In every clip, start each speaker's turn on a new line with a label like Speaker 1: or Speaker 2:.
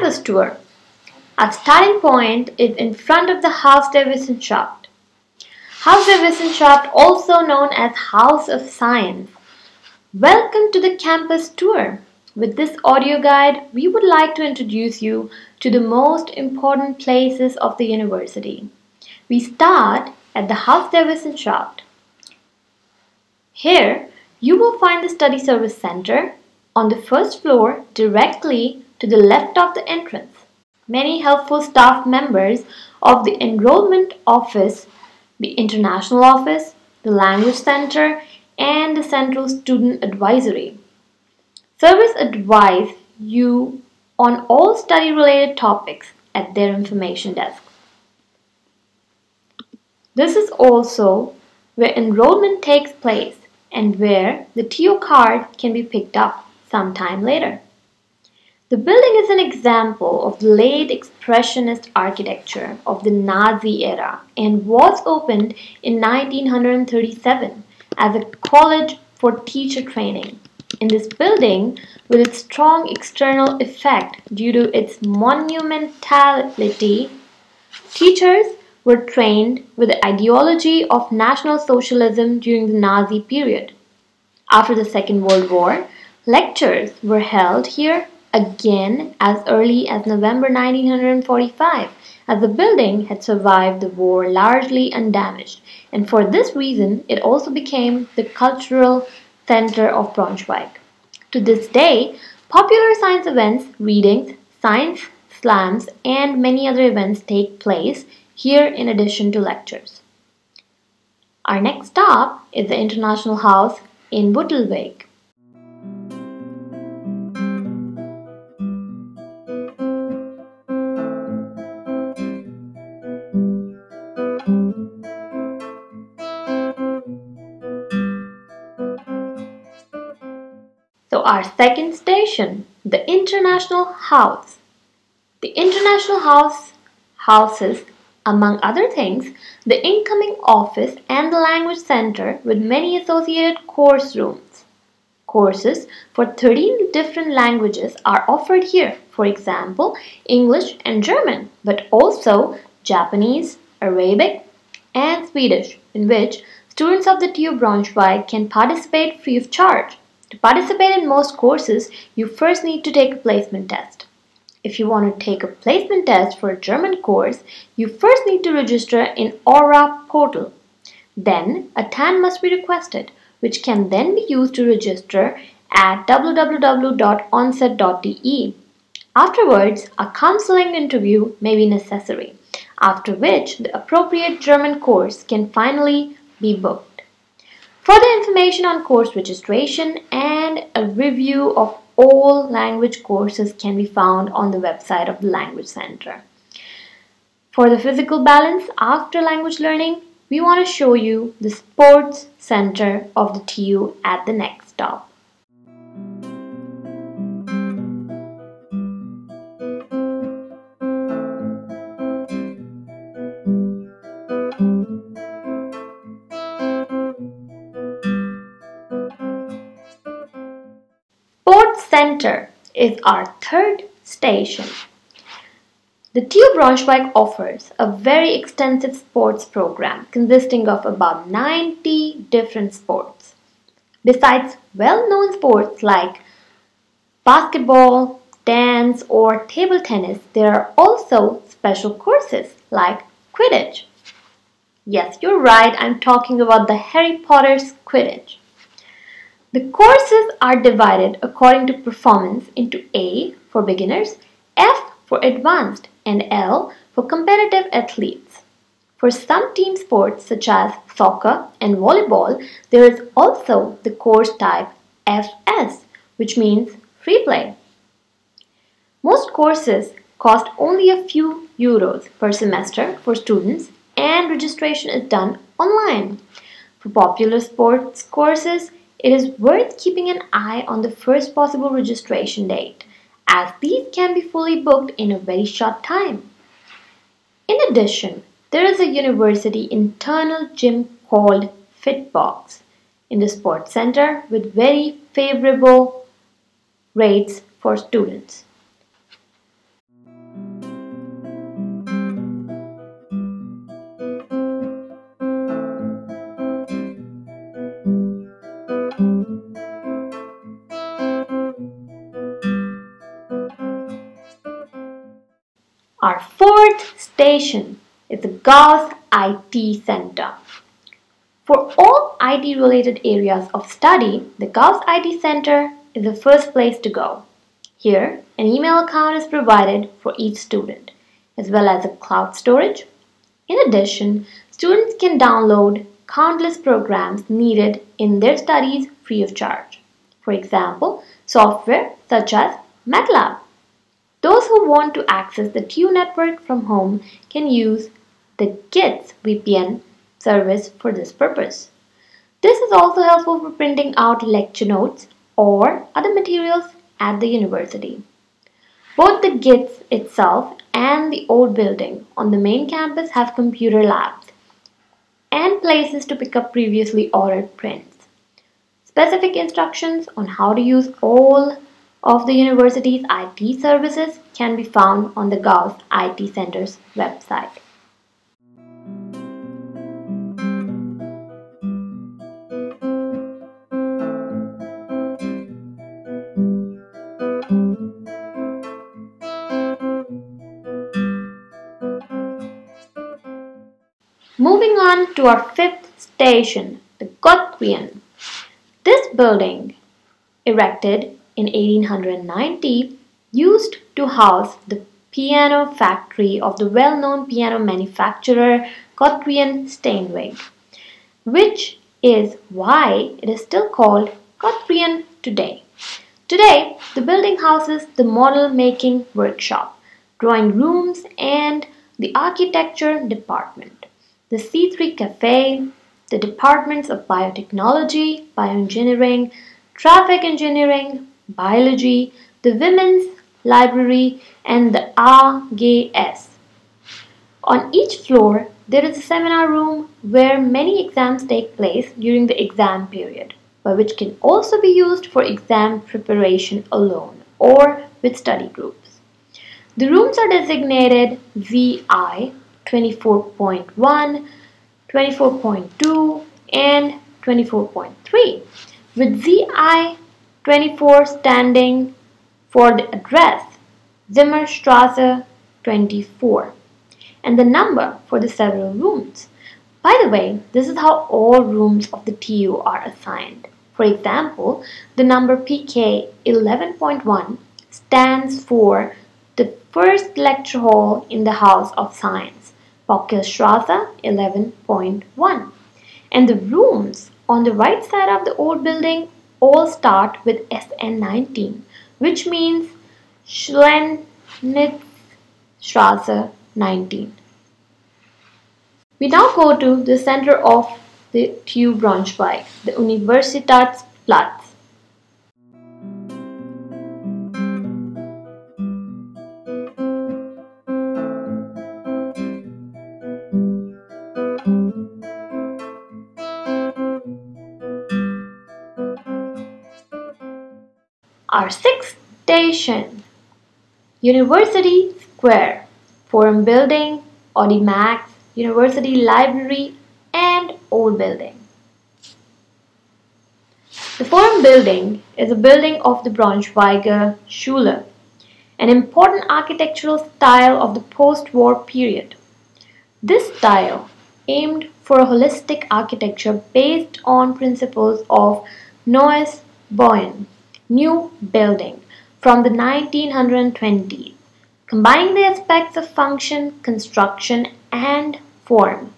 Speaker 1: Campus tour. Our starting point is in front of the Haus der Wissenschaft. Haus der Wissenschaft, also known as House of Science. Welcome to the campus tour. With this audio guide, we would like to introduce you to the most important places of the university. We start at the Haus der Wissenschaft. Here, you will find the Study Service Center on the first floor directly to the left of the entrance. Many helpful staff members of the Enrollment Office, the International Office, the Language Center, and the Central Student Advisory. Service advise you on all study related topics at their information desk. This is also where enrollment takes place and where the TU card can be picked up sometime later. The building is an example of late Expressionist architecture of the Nazi era and was opened in 1937 as a college for teacher training. In this building, with its strong external effect due to its monumentality, teachers were trained with the ideology of National Socialism during the Nazi period. After the Second World War, lectures were held here again as early as November 1945 as the building had survived the war largely undamaged and for this reason it also became the cultural center of Braunschweig. To this day, popular science events, readings, science slams and many other events take place here in addition to lectures. Our next stop is the International House in Bültenweg. Our second station, the International House. The International House houses, among other things, the incoming office and the language center with many associated course rooms. Courses for 13 different languages are offered here, for example, English and German, but also Japanese, Arabic, and Swedish, in which students of the TU Braunschweig can participate free of charge. To participate in most courses, you first need to take a placement test. If you want to take a placement test for a German course, you first need to register in Aura portal. Then a TAN must be requested, which can then be used to register at www.onset.de. Afterwards, a counseling interview may be necessary, after which the appropriate German course can finally be booked. Further information on course registration and a review of all language courses can be found on the website of the Language Center. For the physical balance after language learning, we want to show you the Sports Center of the TU at the next stop. Center is our third station. The TU Braunschweig offers a very extensive sports program consisting of about 90 different sports. Besides well-known sports like basketball, dance, or table tennis, there are also special courses like Quidditch. Yes, you're right, I'm talking about the Harry Potter's Quidditch. The courses are divided according to performance into A for beginners, F for advanced, and L for competitive athletes. For some team sports such as soccer and volleyball, there is also the course type FS, which means free play. Most courses cost only a few euros per semester for students and registration is done online. For popular sports courses, it is worth keeping an eye on the first possible registration date, as these can be fully booked in a very short time. In addition, there is a university internal gym called Fitbox in the sports center with very favorable rates for students. Our fourth station is the Gauss IT Center. For all IT related areas of study, the Gauss IT Center is the first place to go. Here, an email account is provided for each student, as well as a cloud storage. In addition, students can download countless programs needed in their studies free of charge. For example, software such as MATLAB. Those who want to access the TU network from home can use the GITZ VPN service for this purpose. This is also helpful for printing out lecture notes or other materials at the university. Both the GITZ itself and the old building on the main campus have computer labs and places to pick up previously ordered prints. Specific instructions on how to use all of the university's IT services can be found on the Gauss IT Center's website. Moving on to our fifth station, the Grotrian. This building, erected in 1890, used to house the piano factory of the well-known piano manufacturer Grotrian Steinweg, which is why it is still called Grotrian today. Today, the building houses the model making workshop, drawing rooms, and the architecture department the C3 Cafe, the departments of biotechnology, bioengineering, traffic engineering, biology, the women's library, and the AGS. On each floor, there is a seminar room where many exams take place during the exam period, but which can also be used for exam preparation alone or with study groups. The rooms are designated ZI 24.1, 24.2 and 24.3 with ZI 24 standing for the address Zimmerstrasse 24 and the number for the several rooms. By the way, this is how all rooms of the TU are assigned. For example, the number PK 11.1 stands for the first lecture hall in the House of Science. Pockelsstrasse 11.1. And the rooms on the right side of the old building all start with SN19, which means Schleinitzstrasse 19. We now go to the center of the TU Braunschweig, the Universitatsplatz. Our sixth station, University Square, Forum Building, Audimax, University Library, and Old Building. The Forum Building is a building of the Braunschweiger Schule, an important architectural style of the post-war period. This style aimed for a holistic architecture based on principles of Neues Bauen new building from the 1920s, combining the aspects of function, construction, and form.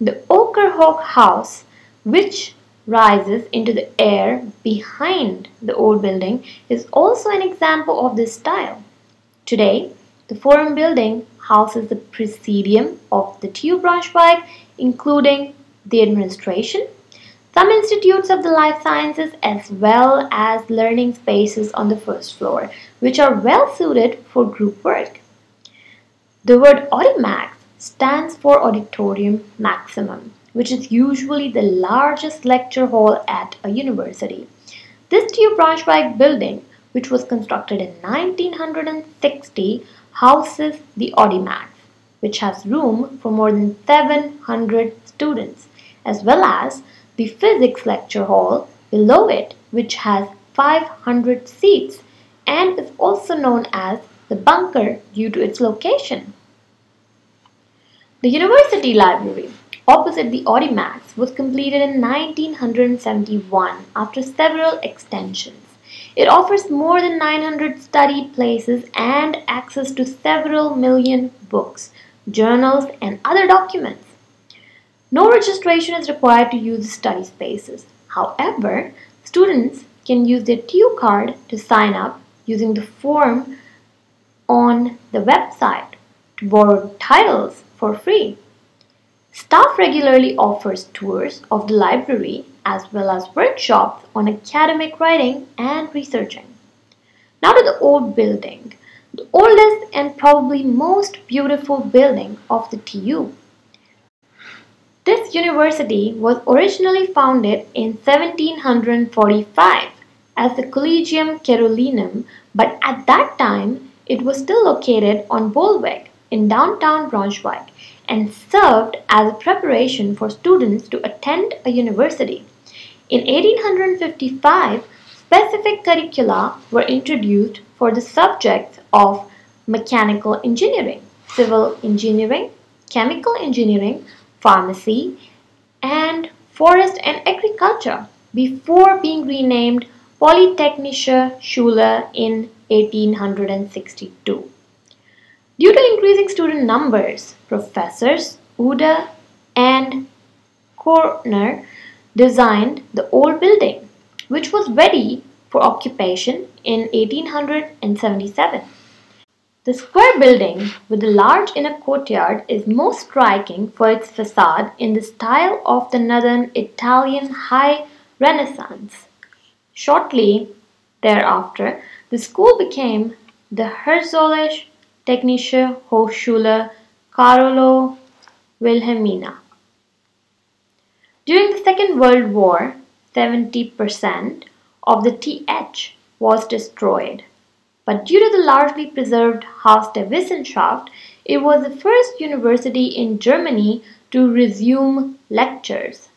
Speaker 1: The Okerhochhaus, which rises into the air behind the old building, is also an example of this style. Today, the Forum building houses the Presidium of the TU Braunschweig, including the administration, some institutes of the life sciences as well as learning spaces on the first floor, which are well suited for group work. The word Audimax stands for Auditorium Maximum, which is usually the largest lecture hall at a university. This TU Braunschweig building, which was constructed in 1960, houses the Audimax, which has room for more than 700 students, as well as the physics lecture hall below it which has 500 seats and is also known as the bunker due to its location. The University Library, opposite the Audimax, was completed in 1971 after several extensions. It offers more than 900 study places and access to several million books, journals, and other documents. No registration is required to use the study spaces. However, students can use their TU card to sign up using the form on the website to borrow titles for free. Staff regularly offers tours of the library as well as workshops on academic writing and researching. Now to the old building, the oldest and probably most beautiful building of the TU. This university was originally founded in 1745 as the Collegium Carolinum, but at that time it was still located on Bohlweg in downtown Braunschweig and served as a preparation for students to attend a university. In 1855, specific curricula were introduced for the subjects of mechanical engineering, civil engineering, chemical engineering, pharmacy, and forest and agriculture before being renamed Polytechnische Schule in 1862. Due to increasing student numbers, professors Uhde and Korner designed the old building, which was ready for occupation in 1877. The square building with a large inner courtyard is most striking for its facade in the style of the northern Italian High Renaissance. Shortly thereafter, the school became the Herzogliche Technische Hochschule Carolo Wilhelmina. During the Second World War, 70% of the TH was destroyed. But due to the largely preserved Haus der Wissenschaft, it was the first university in Germany to resume lectures.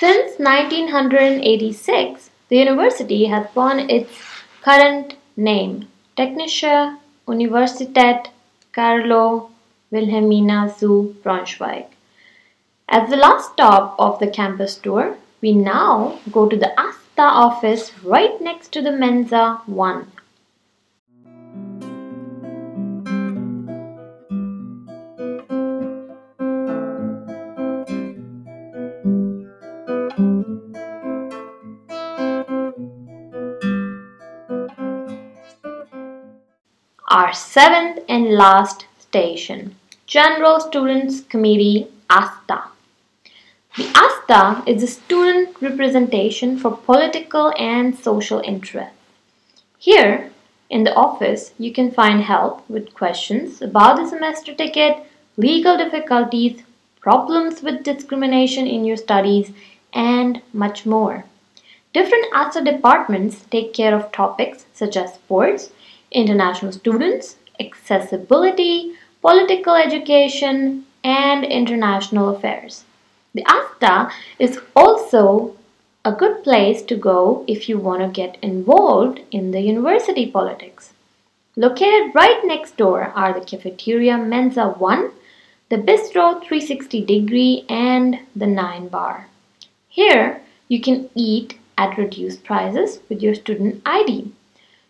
Speaker 1: Since 1986, the university has borne its current name, Technische Universität Carolo Wilhelmina zu Braunschweig. As the last stop of the campus tour, we now go to the ASTA office right next to the Mensa 1. Our seventh and last station, General Students Committee ASTA. The ASTA is a student representation for political and social interests. Here, in the office, you can find help with questions about the semester ticket, legal difficulties, problems with discrimination in your studies, and much more. Different ASTA departments take care of topics such as sports, international students, accessibility, political education, and international affairs. The ASTA is also a good place to go if you want to get involved in the university politics. Located right next door are the cafeteria Mensa 1, the bistro 360 degree, and the 9 bar. Here, you can eat at reduced prices with your student ID.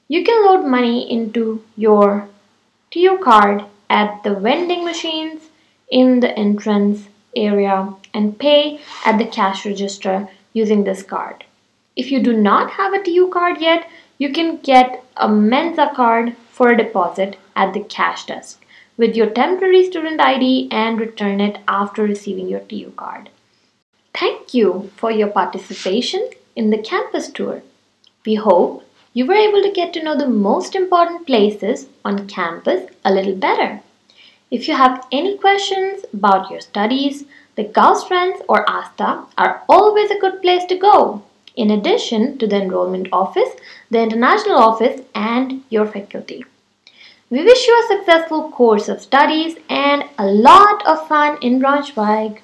Speaker 1: You can load money into your TU card at the vending machines in the entrance area and pay at the cash register using this card. If you do not have a TU card yet, you can get a Mensa card for a deposit at the cash desk with your temporary student ID and return it after receiving your TU card. Thank you for your participation in the campus tour. We hope you were able to get to know the most important places on campus a little better. If you have any questions about your studies, the Gauss Friends or ASTA are always a good place to go. In addition to the enrollment office, the international office, and your faculty. We wish you a successful course of studies and a lot of fun in Braunschweig.